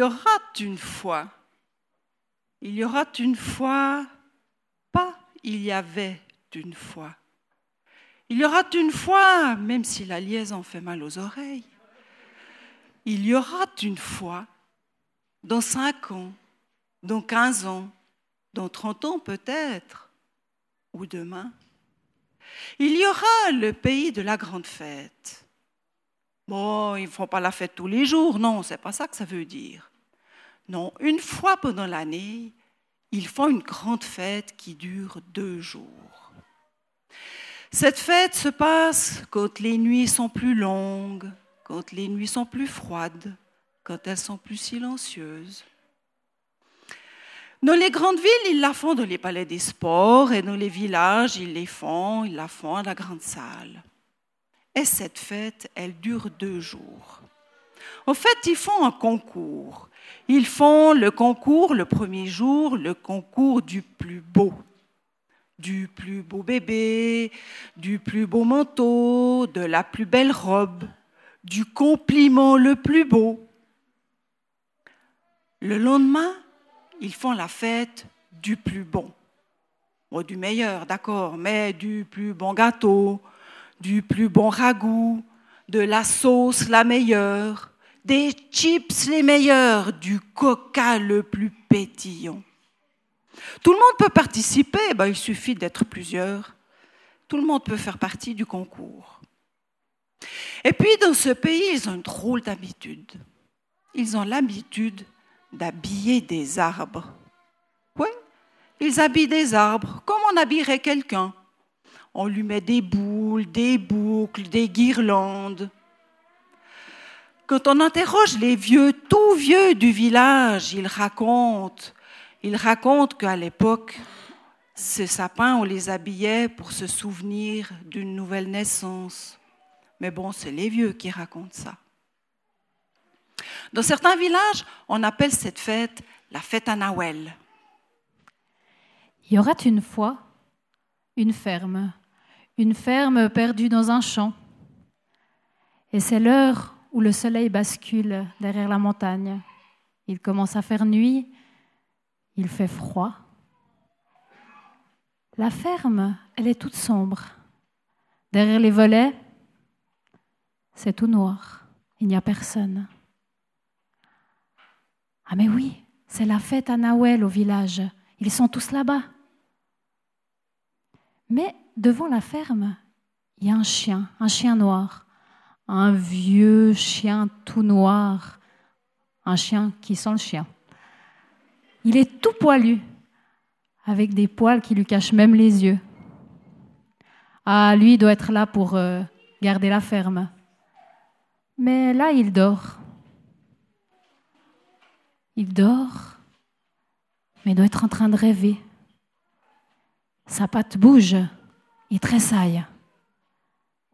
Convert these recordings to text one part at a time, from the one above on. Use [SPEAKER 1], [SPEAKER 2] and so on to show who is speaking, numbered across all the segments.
[SPEAKER 1] y aura une fois, il y aura une fois, pas il y avait une fois. Il y aura une fois, même si la liaison fait mal aux oreilles, il y aura une fois, dans cinq ans, dans quinze ans, dans trente ans peut-être, ou demain, il y aura le pays de la grande fête. Bon, ils ne font pas la fête tous les jours, non, c'est pas ça que ça veut dire. Non, une fois pendant l'année, ils font une grande fête qui dure deux jours. Cette fête se passe quand les nuits sont plus longues, quand les nuits sont plus froides, quand elles sont plus silencieuses. Dans les grandes villes, ils la font dans les palais des sports et dans les villages, ils font, ils la font à la grande salle. Et cette fête, elle dure deux jours. En fait, ils font un concours. Ils font le concours le premier jour, le concours du plus beau. Du plus beau bébé, du plus beau manteau, de la plus belle robe, du compliment le plus beau. Le lendemain, ils font la fête du plus bon. du meilleur, d'accord, mais du plus bon gâteau, du plus bon ragoût, de la sauce la meilleure, des chips les meilleurs, du coca le plus pétillant. Tout le monde peut participer, ben, il suffit d'être plusieurs. Tout le monde peut faire partie du concours. Et puis dans ce pays, ils ont une drôle d'habitude. Ils ont l'habitude d'habiller des arbres. Oui, ils habillent des arbres comme on habillerait quelqu'un. On lui met des boules, des boucles, des guirlandes. Quand on interroge les vieux, tout vieux du village, ils racontent, ils racontent qu'à l'époque, ces sapins, on les habillait pour se souvenir d'une nouvelle naissance. Mais bon, c'est les vieux qui racontent ça. Dans certains villages, on appelle cette fête la fête à Noël.
[SPEAKER 2] Il y aura une fois une ferme, une ferme perdue dans un champ. Et c'est l'heure où le soleil bascule derrière la montagne. Il commence à faire nuit, il fait froid. La ferme, elle est toute sombre. Derrière les volets, c'est tout noir. Il n'y a personne. Ah mais oui, c'est la fête à Noël au village. Ils sont tous là-bas. Mais devant la ferme, il y a un chien, un chien noir un vieux chien tout noir, un chien qui sent le chien. Il est tout poilu, avec des poils qui lui cachent même les yeux. Ah, lui doit être là pour euh, garder la ferme. Mais là, il dort. Il dort, mais doit être en train de rêver. Sa patte bouge, il tressaille.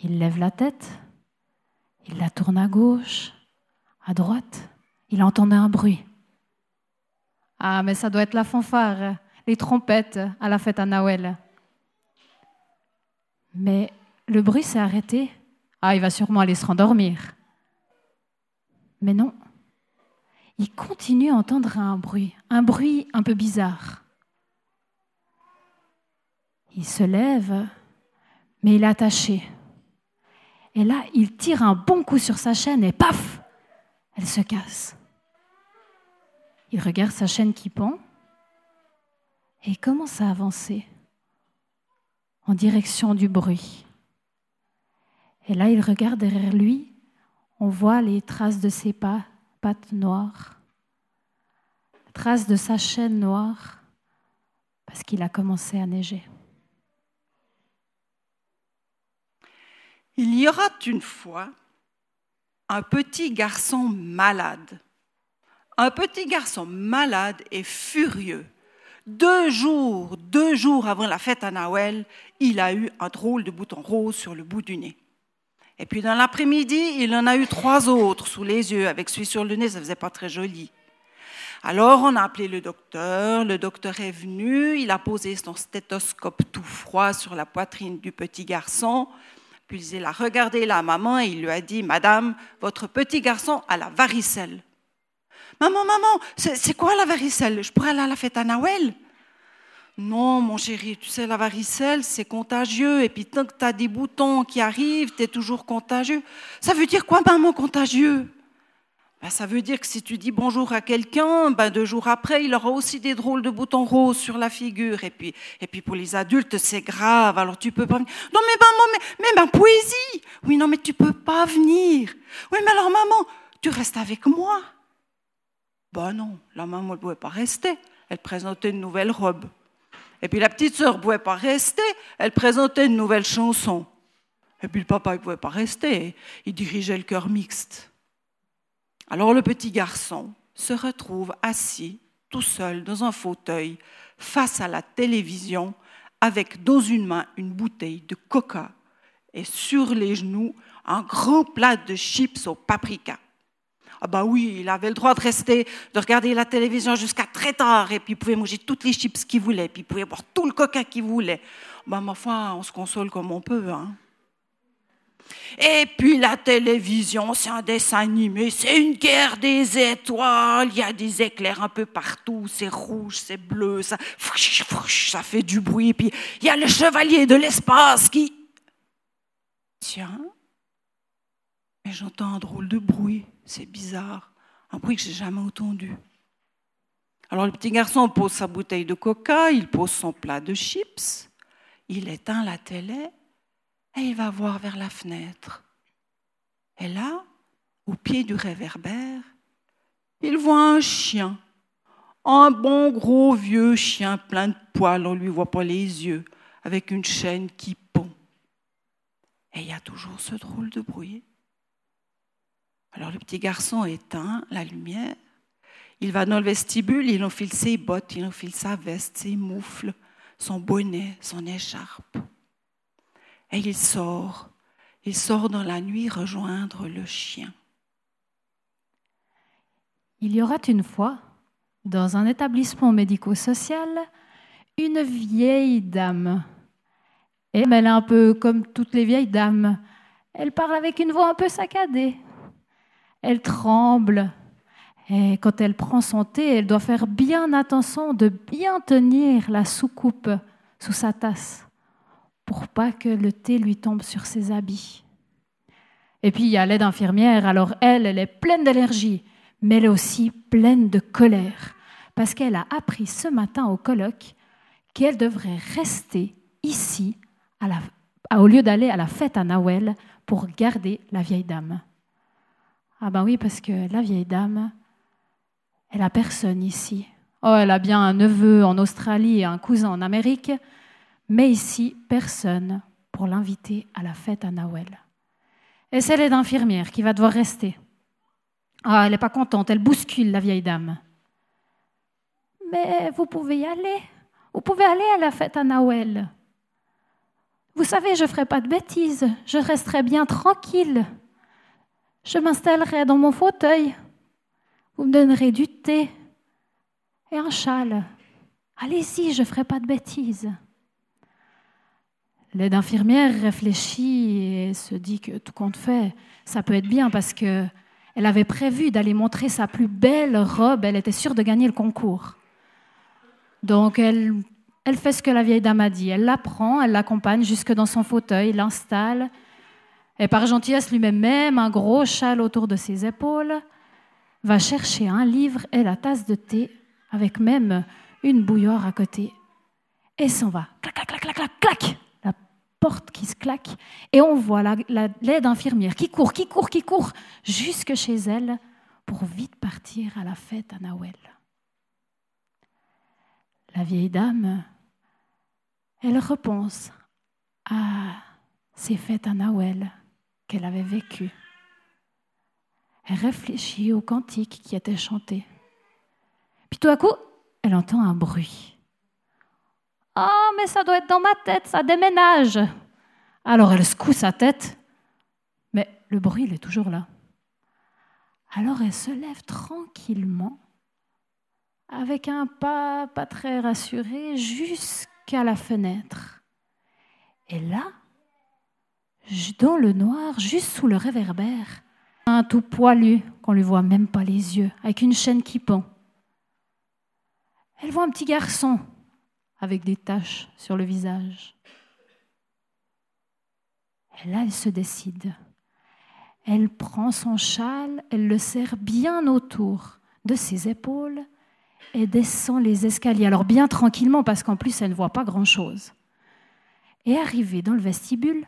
[SPEAKER 2] Il lève la tête, il la tourne à gauche, à droite. Il entendait un bruit. Ah, mais ça doit être la fanfare, les trompettes à la fête à Noël. Mais le bruit s'est arrêté. Ah, il va sûrement aller se rendormir. Mais non. Il continue à entendre un bruit, un bruit un peu bizarre. Il se lève, mais il est attaché. Et là, il tire un bon coup sur sa chaîne et paf, elle se casse. Il regarde sa chaîne qui pend et commence à avancer en direction du bruit. Et là, il regarde derrière lui, on voit les traces de ses pattes noires, traces de sa chaîne noire, parce qu'il a commencé à neiger.
[SPEAKER 1] Il y aura une fois un petit garçon malade. Un petit garçon malade et furieux, deux jours, deux jours avant la fête à Noël, il a eu un drôle de bouton rose sur le bout du nez. Et puis dans l'après-midi, il en a eu trois autres sous les yeux. Avec celui sur le nez, ça faisait pas très joli. Alors on a appelé le docteur, le docteur est venu, il a posé son stéthoscope tout froid sur la poitrine du petit garçon, puis il a regardé la maman et il lui a dit, Madame, votre petit garçon a la varicelle. Maman, maman, c'est quoi la varicelle? Je pourrais aller à la fête à Noël non, mon chéri, tu sais, la varicelle, c'est contagieux. Et puis, tant que tu as des boutons qui arrivent, tu es toujours contagieux. Ça veut dire quoi, maman, contagieux? Ben, Ça veut dire que si tu dis bonjour à quelqu'un, ben, deux jours après, il aura aussi des drôles de boutons roses sur la figure. Et puis, et puis pour les adultes, c'est grave. Alors, tu peux pas venir. Non, mais maman, mais, mais ma poésie Oui, non, mais tu peux pas venir. Oui, mais alors, maman, tu restes avec moi Ben non, la maman ne pouvait pas rester. Elle présentait une nouvelle robe. Et puis la petite sœur ne pouvait pas rester, elle présentait une nouvelle chanson. Et puis le papa ne pouvait pas rester, il dirigeait le chœur mixte. Alors le petit garçon se retrouve assis tout seul dans un fauteuil face à la télévision avec dans une main une bouteille de coca et sur les genoux un grand plat de chips au paprika. Ah bah oui, il avait le droit de rester, de regarder la télévision jusqu'à très tard, et puis il pouvait manger toutes les chips qu'il voulait, puis il pouvait boire tout le coca qu'il voulait. Bah ma foi, on se console comme on peut. Hein. Et puis la télévision, c'est un dessin animé, c'est une guerre des étoiles, il y a des éclairs un peu partout, c'est rouge, c'est bleu, ça, ça fait du bruit, puis il y a le chevalier de l'espace qui... Tiens, mais j'entends un drôle de bruit. C'est bizarre. Un bruit que j'ai jamais entendu. Alors le petit garçon pose sa bouteille de coca, il pose son plat de chips, il éteint la télé et il va voir vers la fenêtre. Et là, au pied du réverbère, il voit un chien, un bon gros vieux chien plein de poils, on ne lui voit pas les yeux, avec une chaîne qui pond. Et il y a toujours ce drôle de bruit. Alors le petit garçon éteint la lumière. Il va dans le vestibule, il enfile ses bottes, il enfile sa veste, ses moufles, son bonnet, son écharpe. Et il sort. Il sort dans la nuit rejoindre le chien.
[SPEAKER 2] Il y aura une fois, dans un établissement médico-social, une vieille dame. Et elle est un peu comme toutes les vieilles dames. Elle parle avec une voix un peu saccadée. Elle tremble. Et quand elle prend son thé, elle doit faire bien attention de bien tenir la soucoupe sous sa tasse pour pas que le thé lui tombe sur ses habits. Et puis il y a l'aide infirmière, alors elle, elle est pleine d'énergie, mais elle est aussi pleine de colère, parce qu'elle a appris ce matin au colloque qu'elle devrait rester ici au lieu d'aller à la fête à Noël pour garder la vieille dame. Ah ben oui, parce que la vieille dame, elle a personne ici. Oh, elle a bien un neveu en Australie et un cousin en Amérique, mais ici, personne pour l'inviter à la fête à Noël. Et c'est l'aide infirmière qui va devoir rester. Ah, elle n'est pas contente, elle bouscule la vieille dame. Mais vous pouvez y aller. Vous pouvez aller à la fête à Noël. Vous savez, je ne ferai pas de bêtises. Je resterai bien tranquille. Je m'installerai dans mon fauteuil. Vous me donnerez du thé et un châle. Allez-y, je ne ferai pas de bêtises. L'aide infirmière réfléchit et se dit que tout compte fait, ça peut être bien parce que elle avait prévu d'aller montrer sa plus belle robe. Elle était sûre de gagner le concours. Donc elle, fait ce que la vieille dame a dit. Elle la prend, elle l'accompagne jusque dans son fauteuil, l'installe et par gentillesse lui met même un gros châle autour de ses épaules, va chercher un livre et la tasse de thé, avec même une bouilloire à côté, et s'en va. Clac, clac, clac, clac, clac, La et on voit l'aide infirmière qui court, qui court, qui court, jusque chez elle pour vite partir à la fête à Noël. La vieille dame, elle repense à ces fêtes à Noël qu'elle avait vécu. Elle réfléchit au cantique qui était chanté. Puis tout à coup, elle entend un bruit. Ah, mais ça doit être dans ma tête, ça déménage. Alors elle secoue sa tête, mais le bruit, il est toujours là. Alors elle se lève tranquillement, avec un pas pas très rassuré, jusqu'à la fenêtre. Et là, dans le noir, juste sous le réverbère, un tout poilu qu'on lui voit même pas les yeux, avec une chaîne qui pend. Elle voit un petit garçon avec des taches sur le visage. Et là, elle se décide. Elle prend son châle, elle le serre bien autour de ses épaules et descend les escaliers. Alors bien tranquillement, parce qu'en plus, elle ne voit pas grand-chose. Et arrivée dans le vestibule,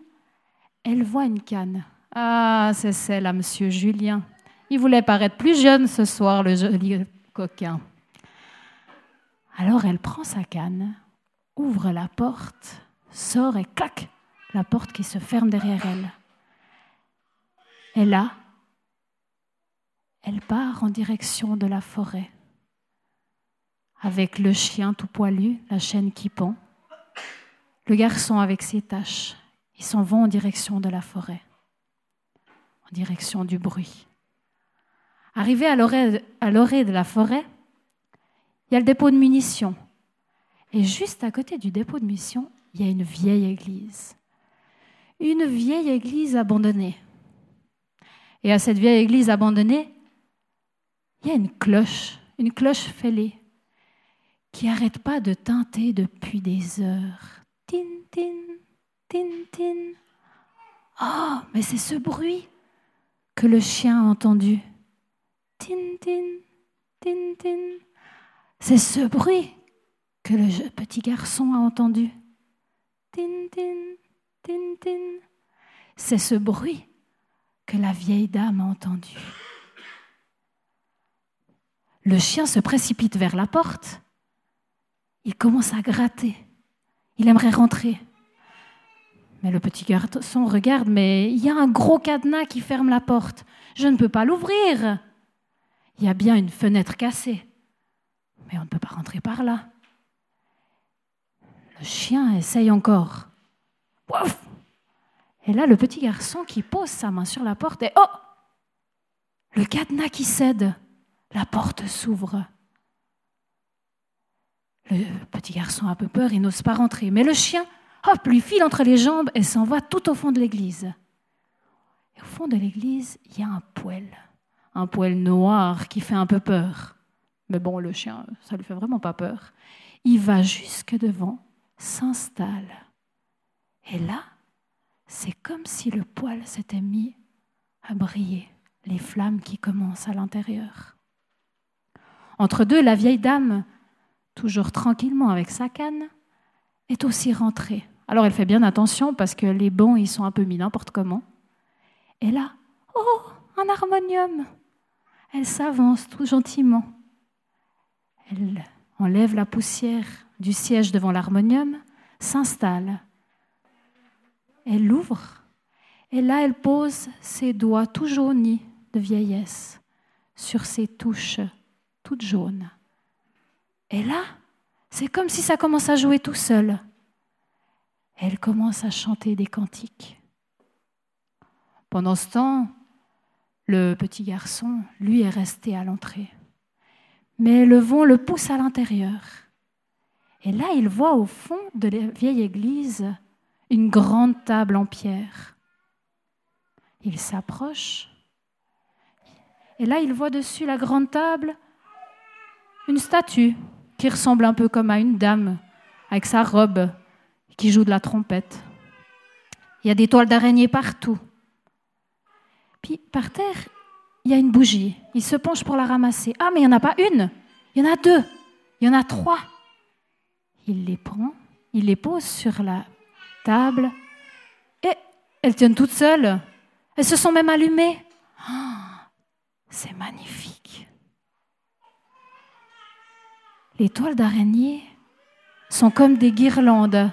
[SPEAKER 2] elle voit une canne. Ah, c'est celle à Monsieur Julien. Il voulait paraître plus jeune ce soir, le joli coquin. Alors elle prend sa canne, ouvre la porte, sort et clac, la porte qui se ferme derrière elle. Et là, elle part en direction de la forêt, avec le chien tout poilu, la chaîne qui pend, le garçon avec ses taches. Ils s'en vont en direction de la forêt, en direction du bruit. Arrivé à l'orée de la forêt, il y a le dépôt de munitions. Et juste à côté du dépôt de munitions, il y a une vieille église. Une vieille église abandonnée. Et à cette vieille église abandonnée, il y a une cloche, une cloche fêlée, qui n'arrête pas de teinter depuis des heures. Tin, tin, tin, tin. Oh, mais c'est ce bruit que le chien a entendu. Tin, tin, tin, tin. C'est ce bruit que le petit garçon a entendu. Tin, tin, tin, tin. C'est ce bruit que la vieille dame a entendu. Le chien se précipite vers la porte. Il commence à gratter. Il aimerait rentrer. Mais le petit garçon regarde, mais il y a un gros cadenas qui ferme la porte. Je ne peux pas l'ouvrir. Il y a bien une fenêtre cassée. Mais on ne peut pas rentrer par là. Le chien essaye encore. Et là, le petit garçon qui pose sa main sur la porte et oh Le cadenas qui cède. La porte s'ouvre. Le petit garçon a un peu peur, il n'ose pas rentrer. Mais le chien, hop, lui file entre les jambes et s'en va tout au fond de l'église. Et au fond de l'église, il y a un poêle. Un poêle noir qui fait un peu peur. Mais bon, le chien, ça lui fait vraiment pas peur. Il va jusque devant, s'installe. Et là, c'est comme si le poêle s'était mis à briller, les flammes qui commencent à l'intérieur. Entre deux, la vieille dame, toujours tranquillement avec sa canne, est aussi rentrée. Alors elle fait bien attention parce que les bancs, ils sont un peu mis n'importe comment. Et là, oh, un harmonium Elle s'avance tout gentiment. Elle enlève la poussière du siège devant l'harmonium, s'installe elle l'ouvre et là elle pose ses doigts tout jaunis de vieillesse sur ses touches toutes jaunes. Et là, c'est comme si ça commence à jouer tout seul. Elle commence à chanter des cantiques. Pendant ce temps, le petit garçon, lui, est resté à l'entrée. Mais le vent le pousse à l'intérieur. Et là, il voit au fond de la vieille église une grande table en pierre. Il s'approche et là il voit dessus la grande table une statue qui ressemble un peu comme à une dame avec sa robe qui joue de la trompette. Il y a des toiles d'araignée partout. Puis par terre, il y a une bougie. Il se penche pour la ramasser. Ah, mais il n'y en a pas une, il y en a deux, il y en a trois. Il les prend, il les pose sur la table. Et elles tiennent toutes seules. Elles se sont même allumées. Ah, c'est magnifique. Les toiles d'araignée sont comme des guirlandes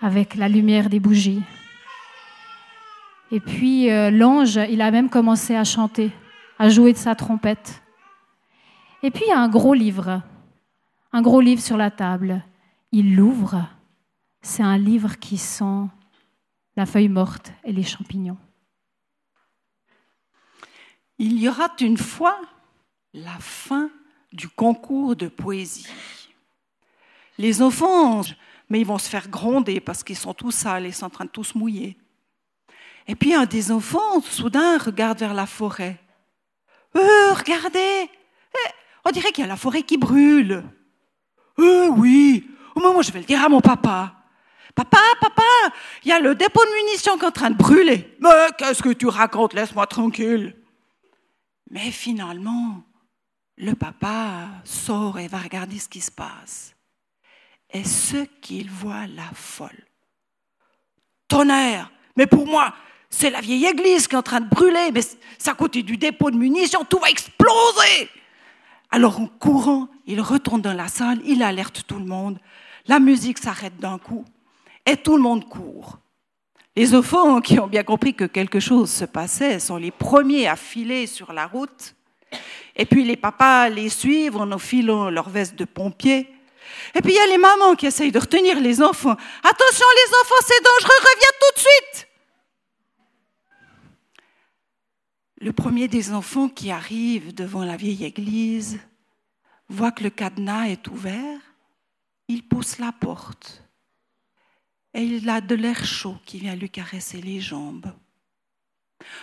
[SPEAKER 2] avec la lumière des bougies. Et puis euh, l'ange, il a même commencé à chanter, à jouer de sa trompette. Et puis il y a un gros livre, un gros livre sur la table. Il l'ouvre. C'est un livre qui sent la feuille morte et les champignons.
[SPEAKER 1] Il y aura une fois la fin du concours de poésie. Les enfants, mais ils vont se faire gronder parce qu'ils sont tous sales, ils sont en train de tous mouiller. Et puis un des enfants, soudain, regarde vers la forêt. Euh, regardez, eh, on dirait qu'il y a la forêt qui brûle. Euh, oui, au moment je vais le dire à mon papa. Papa, papa, il y a le dépôt de munitions qui est en train de brûler. Mais qu'est-ce que tu racontes? Laisse-moi tranquille. Mais finalement, le papa sort et va regarder ce qui se passe. Et ce qu'il voit la folle. Tonnerre Mais pour moi, c'est la vieille église qui est en train de brûler, mais c'est à côté du dépôt de munitions, tout va exploser. Alors en courant, il retourne dans la salle, il alerte tout le monde. La musique s'arrête d'un coup et tout le monde court. Les enfants qui ont bien compris que quelque chose se passait sont les premiers à filer sur la route. Et puis les papas les suivent en enfilant leur veste de pompier. Et puis il y a les mamans qui essayent de retenir les enfants. Attention les enfants, c'est dangereux, reviens tout de suite. Le premier des enfants qui arrive devant la vieille église voit que le cadenas est ouvert, il pousse la porte et il a de l'air chaud qui vient lui caresser les jambes.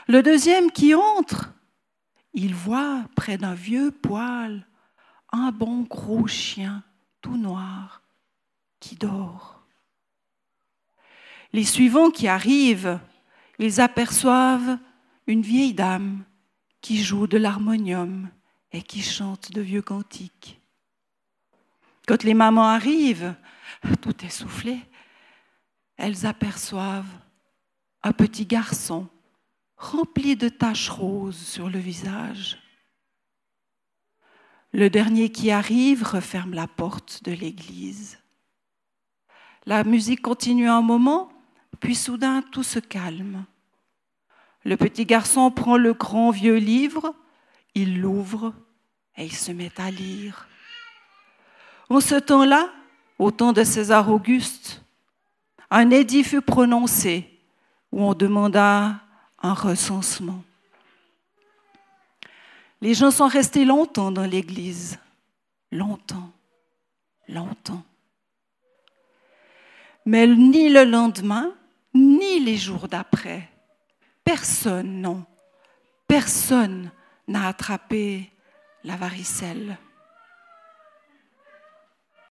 [SPEAKER 1] Le deuxième qui entre, il voit près d'un vieux poêle un bon gros chien tout noir qui dort. Les suivants qui arrivent, ils aperçoivent une vieille dame qui joue de l'harmonium et qui chante de vieux cantiques. Quand les mamans arrivent, tout essoufflé, elles aperçoivent un petit garçon rempli de taches roses sur le visage. Le dernier qui arrive referme la porte de l'église. La musique continue un moment, puis soudain tout se calme. Le petit garçon prend le grand vieux livre, il l'ouvre et il se met à lire. En ce temps-là, au temps de César Auguste, un édit fut prononcé où on demanda un recensement. Les gens sont restés longtemps dans l'église, longtemps, longtemps. Mais ni le lendemain, ni les jours d'après, Personne, non, personne n'a attrapé la varicelle.